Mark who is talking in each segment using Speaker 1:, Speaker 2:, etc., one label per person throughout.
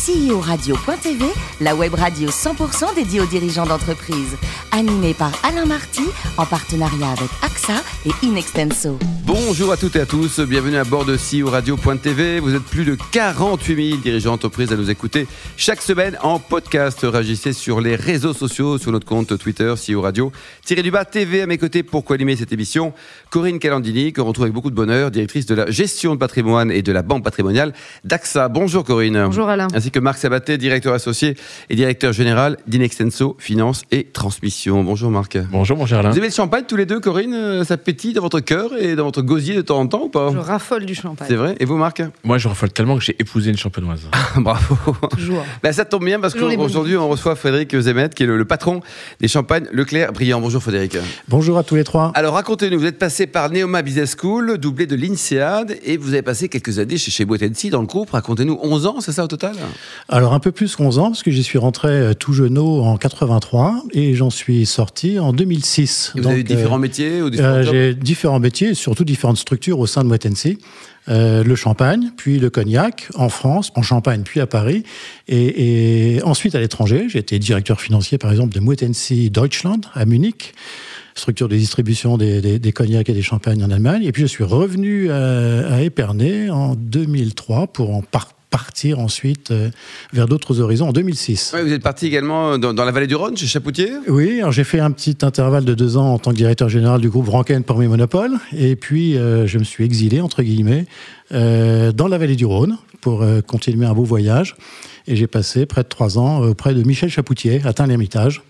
Speaker 1: CEO-radio.tv, la web radio 100% dédiée aux dirigeants d'entreprise. Animée par Alain Marty, en partenariat avec AXA et Inextenso.
Speaker 2: Bonjour à toutes et à tous, bienvenue à bord de CEO Radio.tv. Vous êtes plus de 48 000 dirigeants d'entreprise à nous écouter chaque semaine en podcast. Réagissez sur les réseaux sociaux, sur notre compte Twitter, CEO Radio. Tirez du bas TV à mes côtés pour co-animer cette émission? Corinne Calandini, qu'on retrouve avec beaucoup de bonheur, directrice de la gestion de patrimoine et de la banque patrimoniale d'AXA. Bonjour Corinne.
Speaker 3: Bonjour Alain.
Speaker 2: Ainsi que Marc Sabaté, directeur associé et directeur général d'Inextenso Finance et Transmission. Bonjour Marc.
Speaker 4: Bonjour mon cher Alain.
Speaker 2: Vous avez le champagne tous les deux, Corinne? Euh, Ça pétille dans votre cœur et dans votre gosier de temps en temps ou pas?
Speaker 3: Je raffole du champagne.
Speaker 2: C'est vrai Et vous Marc?
Speaker 4: Moi je raffole tellement que j'ai épousé une champenoise.
Speaker 2: Bravo.
Speaker 3: Toujours.
Speaker 2: Ben, ça tombe bien parce qu'aujourd'hui on reçoit Frédéric Zemet qui est le, le patron des champagnes Leclerc Brillant. Bonjour Frédéric.
Speaker 5: Bonjour à tous les trois.
Speaker 2: Alors racontez-nous, vous êtes passé par Neoma Business School, doublé de l'INSEAD et vous avez passé quelques années chez, chez Boitensi dans le groupe. Racontez-nous 11 ans, c'est ça au total?
Speaker 5: Alors un peu plus qu'11 ans, parce que j'y suis rentré euh, tout jeuneau en 83 et j'en suis sorti en 2006.
Speaker 2: Et Vous avez eu différents
Speaker 5: euh,
Speaker 2: métiers ou différents
Speaker 5: euh, J'ai différents métiers, surtout différentes structures au sein de Moitensi. Euh, le champagne, puis le cognac en France, en Champagne, puis à Paris, et, et ensuite à l'étranger. J'ai été directeur financier, par exemple, de Moitensi Deutschland à Munich, structure de distribution des, des, des cognacs et des champagnes en Allemagne. Et puis je suis revenu à, à Épernay en 2003 pour en par- partir ensuite euh, vers d'autres horizons en 2006.
Speaker 2: Ouais, Vous êtes parti également dans, dans la vallée du Rhône, chez Chapoutier
Speaker 5: Oui, j'ai fait un petit intervalle de deux ans en tant que directeur général du groupe Ranken pour mes monopoles, et puis euh, je me suis exilé entre guillemets euh, dans la vallée du Rhône pour euh, continuer un beau voyage, et j'ai passé près de trois ans auprès de Michel Chapoutier à Tain-l'Hermitage,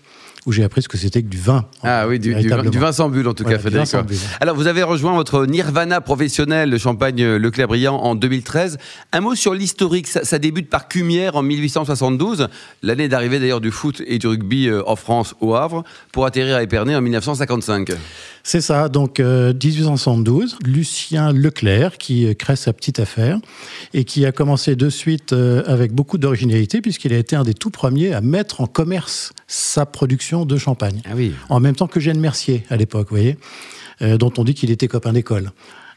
Speaker 5: où j'ai appris ce que c'était que du vin.
Speaker 2: Ah oui, du, du,
Speaker 5: Véritablement.
Speaker 2: du vin sans bulle en tout
Speaker 5: Voilà,
Speaker 2: cas, Frédéric. Alors, vous avez rejoint votre nirvana professionnel, le champagne Leclerc Brillant, en 2013. Un mot sur l'historique. Ça, ça débute par Cumière en 1872, l'année d'arrivée d'ailleurs du foot et du rugby euh, en France au Havre, pour atterrir à Épernay en 1955.
Speaker 5: C'est ça, donc euh, 1872, Lucien Leclerc qui euh, crée sa petite affaire et qui a commencé de suite euh, avec beaucoup d'originalité puisqu'il a été un des tout premiers à mettre en commerce sa production de champagne.
Speaker 2: Ah oui.
Speaker 5: En même temps que Jeanne Mercier à l'époque, vous voyez, euh, dont on dit qu'il était copain d'école.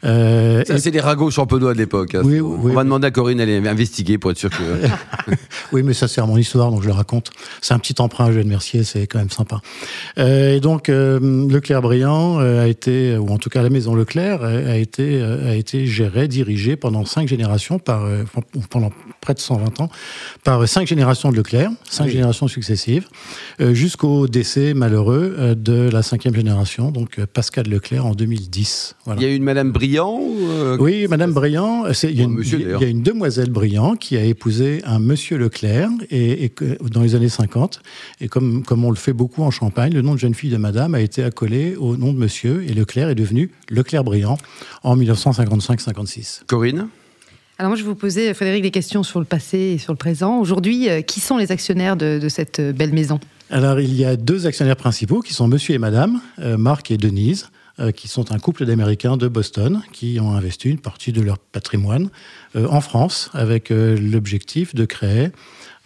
Speaker 5: Euh,
Speaker 2: Ça,
Speaker 5: et-
Speaker 2: c'est des ragots champenois de l'époque. hein.
Speaker 5: Oui,
Speaker 2: on
Speaker 5: oui,
Speaker 2: va
Speaker 5: oui.
Speaker 2: demander à Corinne d'aller investiguer pour être sûr que.
Speaker 5: Oui, mais ça sert à mon histoire, donc je le raconte. C'est un petit emprunt à Jeanne Mercier, c'est quand même sympa. Euh, et donc, euh, Leclerc Briand euh, a été, ou en tout cas la maison Leclerc, a été, a été gérée, dirigée pendant cinq générations, par, pendant près de 120 ans, par cinq générations de Leclerc, cinq
Speaker 2: Oui.
Speaker 5: générations successives, jusqu'au décès malheureux de la cinquième génération, donc Pascal Leclerc en 2010. Voilà.
Speaker 2: Il y a eu une Madame Brillant euh,
Speaker 5: Oui, Madame Briand, il y, a une- y a- demoiselle Briand qui a épousé un monsieur Leclerc et, dans les années 50. Et comme, comme on le fait beaucoup en Champagne, le nom de jeune fille de Madame a été accolé au nom de monsieur et Leclerc est devenu Leclerc Briand en 1955-56.
Speaker 2: Corinne
Speaker 3: Alors moi, je vais vous poser, Frédéric, des questions sur le passé et sur le présent. Aujourd'hui, euh, qui sont les actionnaires de, de cette euh, belle maison?
Speaker 5: Alors, il y a deux actionnaires principaux qui sont monsieur et madame, euh, Marc et Denise, euh, qui sont un couple d'Américains de Boston qui ont investi une partie de leur patrimoine euh, en France avec euh, l'objectif de créer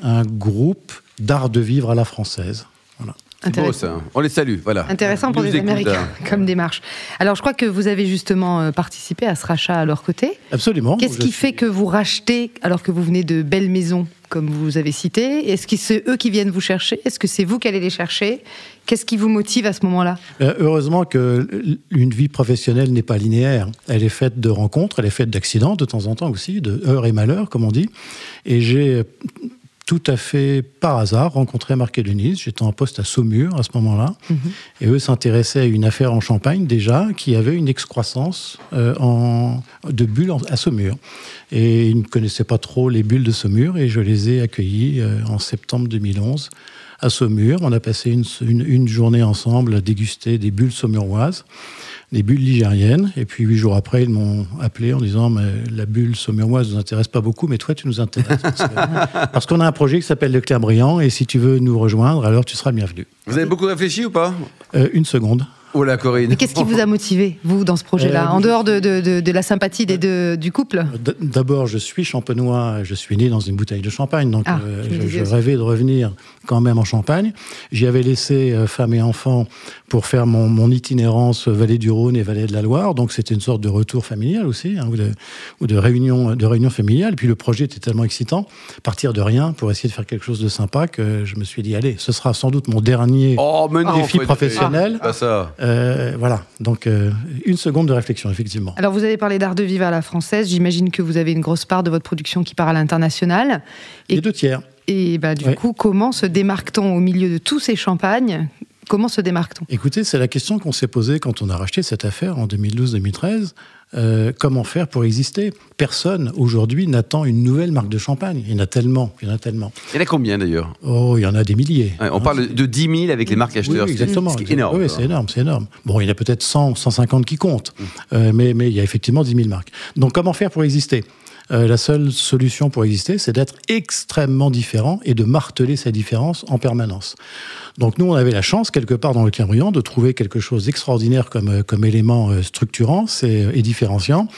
Speaker 5: un groupe d'art de vivre à la française. Voilà.
Speaker 2: C'est beau ça. On les salue, voilà.
Speaker 3: Intéressant pour
Speaker 2: nous
Speaker 3: les Américains
Speaker 2: hein.
Speaker 3: comme démarche. Alors, je crois que vous avez justement participé à ce rachat à leur côté.
Speaker 5: Absolument.
Speaker 3: Qu'est-ce qui
Speaker 5: suis-
Speaker 3: fait que vous rachetez alors que vous venez de belles maisons, comme vous avez cité Est-ce que c'est eux qui viennent vous chercher? Est-ce que c'est vous qui allez les chercher? Qu'est-ce qui vous motive à ce moment-là?
Speaker 5: Euh, Heureusement que une vie professionnelle n'est pas linéaire. Elle est faite de rencontres, elle est faite d'accidents de temps en temps aussi, de heurts et malheurs, comme on dit. Et j'ai euh, tout à fait par hasard rencontré Marc et Denise. J'étais en poste à Saumur à ce moment-là. Et eux s'intéressaient à une affaire en Champagne déjà qui avait une excroissance euh, en, de bulles à Saumur. Et ils ne connaissaient pas trop les bulles de Saumur et je les ai accueillis euh, en septembre 2011 à Saumur. On a passé une, une- une journée ensemble à déguster des bulles saumuroises, des bulles ligériennes. Et puis huit jours après, ils m'ont appelé en disant mais La bulle saumuroise ne nous intéresse pas beaucoup, mais toi, tu nous intéresses. Parce qu'on a un projet qui s'appelle Leclerc Brillant et si tu veux nous rejoindre, alors tu seras le bienvenu.
Speaker 2: Vous avez beaucoup réfléchi ou pas?
Speaker 5: Euh, une seconde.
Speaker 2: Oh la Corinne.
Speaker 3: Mais qu'est-ce qui vous a motivé, vous, dans ce projet-là,
Speaker 5: Euh,
Speaker 3: en dehors de, de- de- de la sympathie des deux, du couple?
Speaker 5: D'abord, je suis champenois, je suis né dans une bouteille de champagne, donc
Speaker 3: Ah,
Speaker 5: euh, je, rêvais de revenir quand même en Champagne. J'y avais laissé euh, femme et enfants pour faire mon, mon itinérance vallée du Rhône et vallée de la Loire, donc c'était une sorte de retour familial aussi, hein, ou, de, ou de réunion de réunion familiale. Puis le projet était tellement excitant, partir de rien pour essayer de faire quelque chose de sympa que je me suis dit allez, ce sera sans doute mon dernier.
Speaker 2: Oh,
Speaker 5: Défi professionnel.
Speaker 2: Ah, Pas ça.
Speaker 5: Euh, voilà, donc euh, une seconde de réflexion effectivement.
Speaker 3: Alors, vous avez parlé d'art de vivre à la française. J'imagine que vous avez une grosse part de votre production qui part à l'international. Et-
Speaker 5: Les deux tiers.
Speaker 3: Et bah, du
Speaker 5: Ouais.
Speaker 3: coup, comment se démarque-t-on au milieu de tous ces champagnes? Comment se démarque-t-on?
Speaker 5: Écoutez, c'est la question qu'on s'est posée quand on a racheté cette affaire en 2012-2013. Euh, comment faire pour exister? Personne aujourd'hui n'attend une nouvelle marque de champagne. Il y en a tellement, il y en a tellement.
Speaker 2: Il y en a combien d'ailleurs?
Speaker 5: Oh, il y en a des milliers.
Speaker 2: Ouais, On
Speaker 5: Hein,
Speaker 2: parle de 10 000 avec les marques acheteurs.
Speaker 5: oui,
Speaker 2: c'est-
Speaker 5: exactement.
Speaker 2: Ce qui est énorme.
Speaker 5: Oui, c'est énorme, c'est énorme. Bon, il y en a peut-être 100, 150 qui comptent,
Speaker 2: Mm.
Speaker 5: Euh, mais, mais il y a effectivement 10 000 marques. Donc, comment faire pour exister? Euh, La seule solution pour exister, c'est d'être extrêmement différent et de marteler sa différence en permanence. Donc, nous, on avait la chance, quelque part dans le Clermont, de trouver quelque chose d'extraordinaire comme, euh, comme élément euh, structurant et différenciant.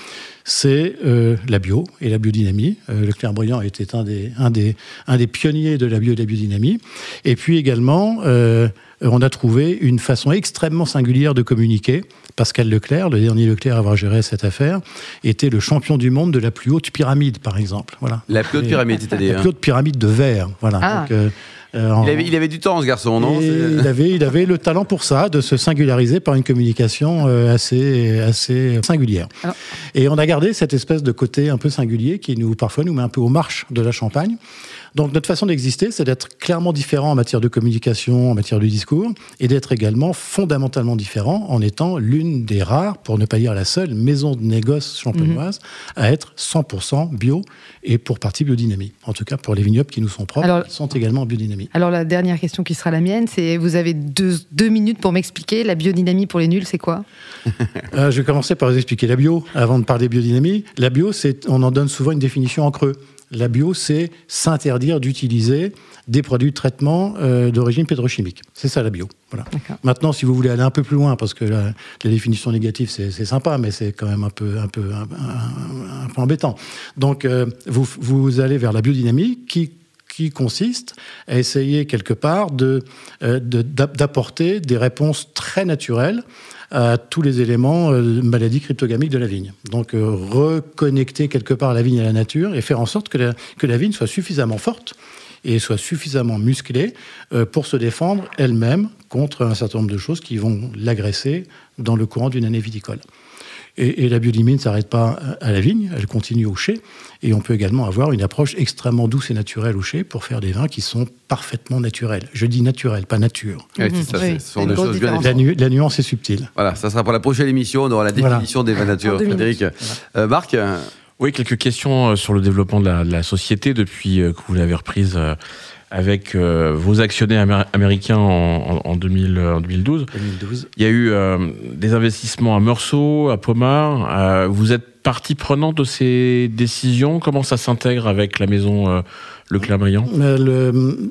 Speaker 5: C'est euh, la bio et la biodynamie. Euh, le Clairvoyant était un des, un, des, un des pionniers de la bio et de la biodynamie. Et puis également, euh, on a trouvé une façon extrêmement singulière de communiquer. Pascal Leclerc, le dernier Leclerc à avoir géré cette affaire, était le champion du monde de la plus haute pyramide, par exemple. Voilà.
Speaker 2: La plus haute pyramide, c'est-à-dire.
Speaker 5: La plus haute pyramide de verre. Voilà.
Speaker 3: Ah.
Speaker 5: Donc, euh,
Speaker 2: Il avait, il avait du temps, ce garçon, non
Speaker 5: il, avait, il avait le talent pour ça, de se singulariser par une communication euh, assez, assez singulière.
Speaker 3: Alors-
Speaker 5: Et on a gardé cette espèce de côté un peu singulier qui nous, parfois, nous met un peu aux marches de la Champagne. Donc notre façon d'exister, c'est d'être clairement différent en matière de communication, en matière de discours, et d'être également fondamentalement différent en étant l'une des rares, pour ne pas dire la seule, maison de négoce champenoise à être 100% bio et pour partie biodynamie. En tout cas, pour les vignobles qui nous sont propres,
Speaker 3: Alors-
Speaker 5: qui sont également en biodynamie.
Speaker 3: Alors, la dernière question qui sera la mienne, c'est vous avez deux, deux minutes pour m'expliquer la biodynamie pour les nuls, c'est quoi?
Speaker 5: Euh, je vais commencer par vous expliquer la bio avant de parler biodynamie. La bio, c'est, on en donne souvent une définition en creux. La bio, c'est s'interdire d'utiliser des produits de traitement euh, d'origine pétrochimique. C'est ça la bio. Voilà. Maintenant, si vous voulez aller un peu plus loin, parce que la, la définition négative, c'est, c'est sympa, mais c'est quand même un peu, un peu, un, un- un peu embêtant. Donc, euh, vous, vous allez vers la biodynamie qui qui consiste à essayer quelque part de, euh, de- d'ap- d'apporter des réponses très naturelles à tous les éléments euh, de maladie cryptogamique de la vigne. Donc euh, reconnecter quelque part la vigne à la nature et faire en sorte que la, que la vigne soit suffisamment forte et soit suffisamment musclée pour se défendre elle-même contre un certain nombre de choses qui vont l'agresser dans le courant d'une année viticole. Et, et la biodynamie ne s'arrête pas à la vigne, elle continue au chai. Et on peut également avoir une approche extrêmement douce et naturelle au chai pour faire des vins qui sont parfaitement naturels. Je dis naturel, pas nature.
Speaker 2: C'est ça,
Speaker 3: Oui,
Speaker 2: ce sont des choses bien.
Speaker 5: La, nu- la nuance est subtile.
Speaker 2: Voilà, ça sera pour la prochaine émission. On aura la
Speaker 5: Voilà.
Speaker 2: définition des vins nature. Frédéric. Euh, Marc
Speaker 4: Oui, quelques questions euh, sur le développement de la, de la société depuis euh, que vous l'avez reprise euh, avec euh, vos actionnaires améri- américains en, en- en 2000, euh, en 2012.
Speaker 5: 2012.
Speaker 4: Il y a eu euh, des investissements à Meursault, à Pomard. Euh, vous êtes partie prenante de ces décisions. Comment ça s'intègre avec la maison euh,
Speaker 5: le-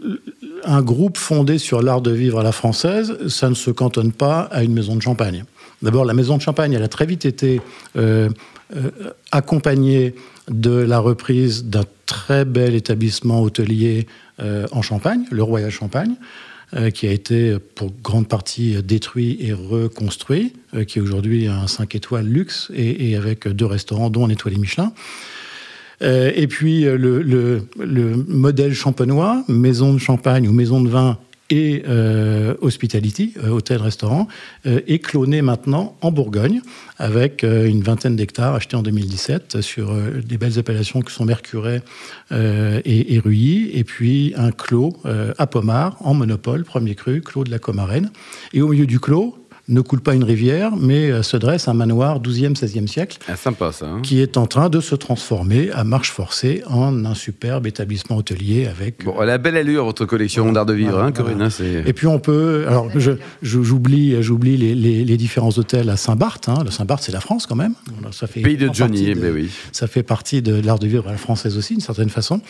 Speaker 5: un groupe fondé sur l'art de vivre à la française, ça ne se cantonne pas à une maison de champagne. D'abord, la maison de champagne, elle a très vite été euh, euh, accompagnée de la reprise d'un très bel établissement hôtelier euh, en Champagne, le Royal Champagne, euh, qui a été pour grande partie détruit et reconstruit, euh, qui est aujourd'hui un 5 étoiles luxe et, avec deux restaurants, dont un étoilé Michelin. Euh, et puis euh, le- le modèle champenois, maison de champagne ou maison de vin et euh, hospitality, euh, hôtel-restaurant, euh, est cloné maintenant en Bourgogne avec une vingtaine d'hectares achetés en 2017 sur des belles appellations qui sont Mercuret et, et Ruilly, et puis un clos à Pomard en monopole, premier cru, clos de la Comarenne. Et au milieu du clos, ne coule pas une rivière, mais euh, se dresse un manoir 12e, 16e siècle
Speaker 2: ah, sympa ça. hein.
Speaker 5: qui est en train de se transformer à marche forcée en un superbe établissement hôtelier avec.
Speaker 2: Bon, elle a belle allure, votre collection d'art de vivre,
Speaker 5: Voilà,
Speaker 2: hein, Corinne.
Speaker 5: voilà.
Speaker 2: hein,
Speaker 5: Et puis on peut. Alors je- je- j'oublie j'oublie les, les- les différents hôtels à Saint-Barth. hein. Le Saint-Barth c'est la France quand même. Voilà, ça fait
Speaker 2: Pays de Johnny,
Speaker 5: de-
Speaker 2: mais oui.
Speaker 5: Ça fait partie de l'art de vivre à la française aussi, d'une certaine façon.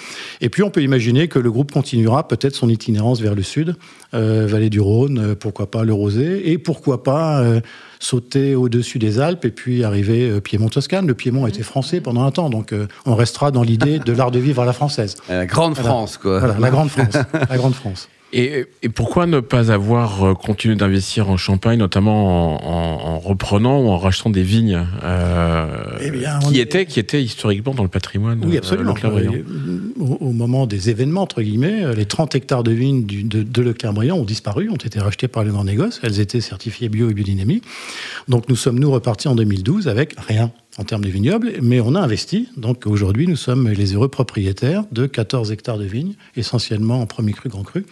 Speaker 5: Et puis, on peut imaginer que le groupe continuera peut-être son itinérance vers le sud, euh, vallée du Rhône, euh, pourquoi pas le Rosé, et pourquoi pas pas euh, sauter au-dessus des Alpes et puis arriver euh, Piémont-Toscane. Le Piémont a été français pendant un temps, donc euh, on restera dans l'idée de l'art de vivre à la française.
Speaker 2: La grande
Speaker 5: Voilà.
Speaker 2: France, quoi.
Speaker 5: Voilà, la grande France. la grande France.
Speaker 4: Et, et pourquoi ne pas avoir euh, continué d'investir en Champagne, notamment en, en- en reprenant ou en rachetant des vignes euh,
Speaker 5: Eh bien,
Speaker 4: qui,
Speaker 5: est-
Speaker 4: étaient, qui étaient historiquement dans le patrimoine
Speaker 5: Oui,
Speaker 4: euh,
Speaker 5: absolument. Euh, Au, au moment des événements, entre guillemets, les 30 hectares de vignes du- de, de Leclerc-Briand ont disparu, ont été rachetés par les grands négoces. Elles étaient certifiées bio et biodynamie. Donc nous sommes, nous, repartis en 2012 avec rien en termes de vignobles, mais on a investi. Donc aujourd'hui, nous sommes les heureux propriétaires de 14 hectares de vignes, essentiellement en premier cru, grand cru.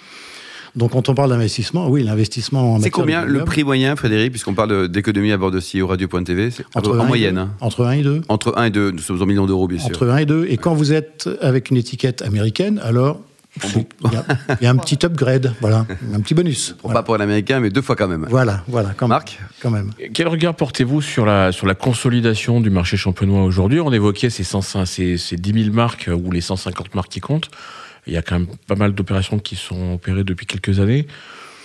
Speaker 5: Donc quand on parle d'investissement, oui, l'investissement en
Speaker 2: C'est combien le prix moyen, Frédéric, puisqu'on parle d'économie à bord de CEO Radio.tv
Speaker 5: entre
Speaker 2: en
Speaker 5: 1 et
Speaker 2: moyenne.
Speaker 5: 2,
Speaker 2: hein.
Speaker 5: Entre 1 et 2.
Speaker 2: Entre 1 et 2, nous sommes en millions d'euros, bien sûr.
Speaker 5: Entre 1 et 2. Et quand vous êtes avec une étiquette américaine, alors il y, a, il y a un petit upgrade, voilà, un petit bonus.
Speaker 2: Pour
Speaker 5: Voilà,
Speaker 2: Pas pour l'américain, mais deux fois quand même.
Speaker 5: voilà, voilà, quand même.
Speaker 2: Marc
Speaker 5: quand même.
Speaker 4: Quel regard portez-vous sur la, sur la consolidation du marché champenois aujourd'hui? On évoquait ces, 105 ces, ces 10 000 marques ou les 150 marques qui comptent. Il y a quand même pas mal d'opérations qui sont opérées depuis quelques années.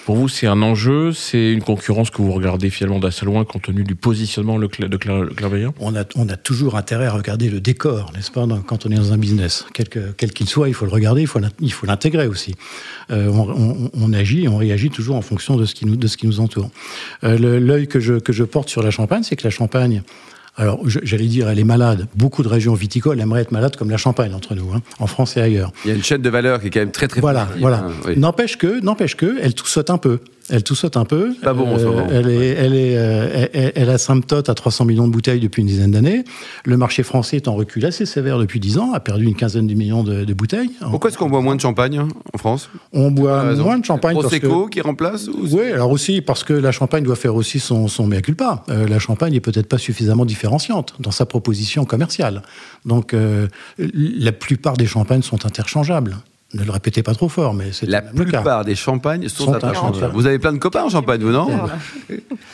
Speaker 4: Pour vous, c'est un enjeu C'est une concurrence que vous regardez finalement d'assez loin compte tenu du positionnement de Leclerc-Briand
Speaker 5: On a, on a toujours intérêt à regarder le décor, n'est-ce pas, quand on est dans un business. Quel que- quel qu'il soit, il faut le regarder, il faut l'intégrer aussi. Euh, on, agit, on réagit toujours en fonction de ce qui nous, de ce qui nous entoure. Euh, L'œil que je, que je porte sur la Champagne, c'est que la Champagne, alors j'allais dire, elle est malade. Beaucoup de régions viticoles aimeraient être malades comme la Champagne entre nous, hein, en France et ailleurs.
Speaker 2: Il y a une chaîne de valeur qui est quand même très très
Speaker 5: Voilà, voilà.
Speaker 2: hein, oui.
Speaker 5: N'empêche que, n'empêche que, elle tout saute un peu. Elle tout saute un peu.
Speaker 2: Pas bon moment.
Speaker 5: Elle est, elle est, euh, elle, elle asymptote à 300 millions de bouteilles depuis une dizaine d'années. Le marché français est en recul assez sévère depuis 10 ans, a perdu une quinzaine de millions de, de bouteilles.
Speaker 2: Pourquoi est-ce qu'on boit moins de champagne hein, en France?
Speaker 5: On boit moins de champagne parce que.
Speaker 2: Prosecco qui remplace ou...
Speaker 5: Oui, alors aussi parce que la Champagne doit faire aussi son, son mea culpa. Euh, la Champagne est peut-être pas suffisamment différenciante dans sa proposition commerciale. Donc, euh, la plupart des champagnes sont interchangeables. Ne le répétez pas trop fort, mais c'est
Speaker 2: La
Speaker 5: même le cas.
Speaker 2: plupart des champagnes sont,
Speaker 5: Sont
Speaker 2: interchangeables.
Speaker 5: interchangeables.
Speaker 2: Vous avez plein de copains en Champagne, vous, non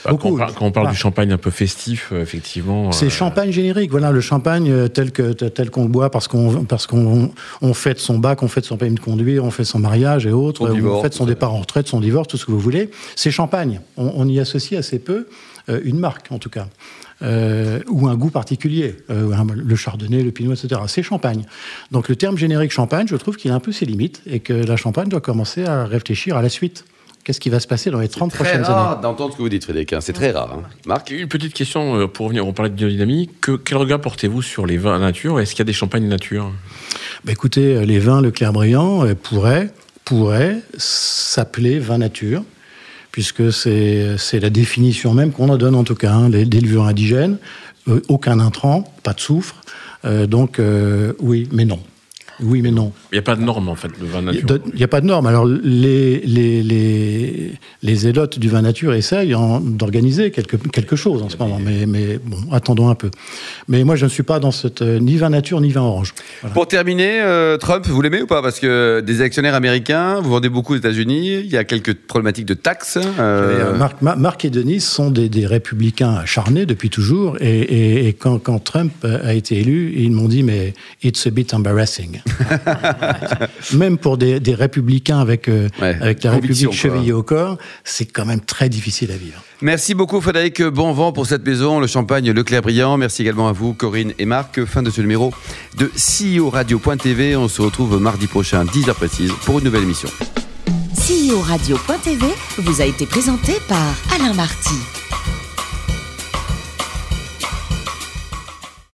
Speaker 4: Bah, quand, on parle, quand on parle
Speaker 5: Ah.
Speaker 4: du champagne un peu festif, euh, effectivement.
Speaker 5: C'est
Speaker 4: euh,
Speaker 5: champagne générique, voilà le champagne euh, tel que tel qu'on le boit parce qu'on parce qu'on on fête son bac, on fête son permis de conduire, on fait son mariage et autres,
Speaker 2: divorce,
Speaker 5: on fête son départ en retraite, son divorce, tout ce que vous voulez. C'est champagne. On, on y associe assez peu euh, une marque en tout cas. Euh, ou un goût particulier, euh, le chardonnay, le pinot, etc. C'est champagne. Donc le terme générique champagne, je trouve qu'il a un peu ses limites et que la champagne doit commencer à réfléchir à la suite. Qu'est-ce qui va se passer dans les 30
Speaker 2: Très
Speaker 5: prochaines années
Speaker 2: rare d'entendre ce que vous dites, Frédéric. hein. C'est très rare. hein. Marc
Speaker 4: Une petite question euh, pour revenir, on parlait de biodynamie. Que, quel regard portez-vous sur les vins nature? Est-ce qu'il y a des champagnes nature?
Speaker 5: Bah, écoutez, euh, les vins Leclerc-Briand euh, pourraient, pourraient s'appeler vin nature, puisque c'est la définition même qu'on en donne en tout cas, hein, levures indigènes, euh, aucun intrant, pas de soufre. Euh, donc euh, oui, mais non. Oui, mais non.
Speaker 4: Il n'y a pas de norme en fait de vin nature.
Speaker 5: Il n'y a pas de norme. Alors, les, les, les, les zélotes du vin nature essayent en- d'organiser quelque, quelque chose en ce moment. Mais, mais bon, attendons un peu. Mais moi, je ne suis pas dans cette. euh, ni vin nature, ni vin orange. Voilà.
Speaker 2: Pour terminer, euh, Trump, vous l'aimez ou pas? Parce que des actionnaires américains, vous vendez beaucoup aux États-Unis, il y a quelques problématiques de taxes. euh,
Speaker 5: Et, euh, Marc, Ma- Marc et Denis sont des, des républicains acharnés depuis toujours. Et, et- et quand, quand Trump a été élu, ils m'ont dit mais it's a bit embarrassing. Même pour des, des républicains avec, euh,
Speaker 2: Ouais,
Speaker 5: avec la République
Speaker 2: quoi.
Speaker 5: chevillée au corps, c'est quand même très difficile à vivre.
Speaker 2: Merci beaucoup Frédéric, bon vent pour cette maison, le champagne Leclerc Brillant. Merci également à vous Corinne et Marc. Fin de ce numéro de CEO Radio.tv. On se retrouve mardi prochain, 10h précise, pour une nouvelle émission.
Speaker 1: CEO Radio.tv vous a été présenté par Alain Marty.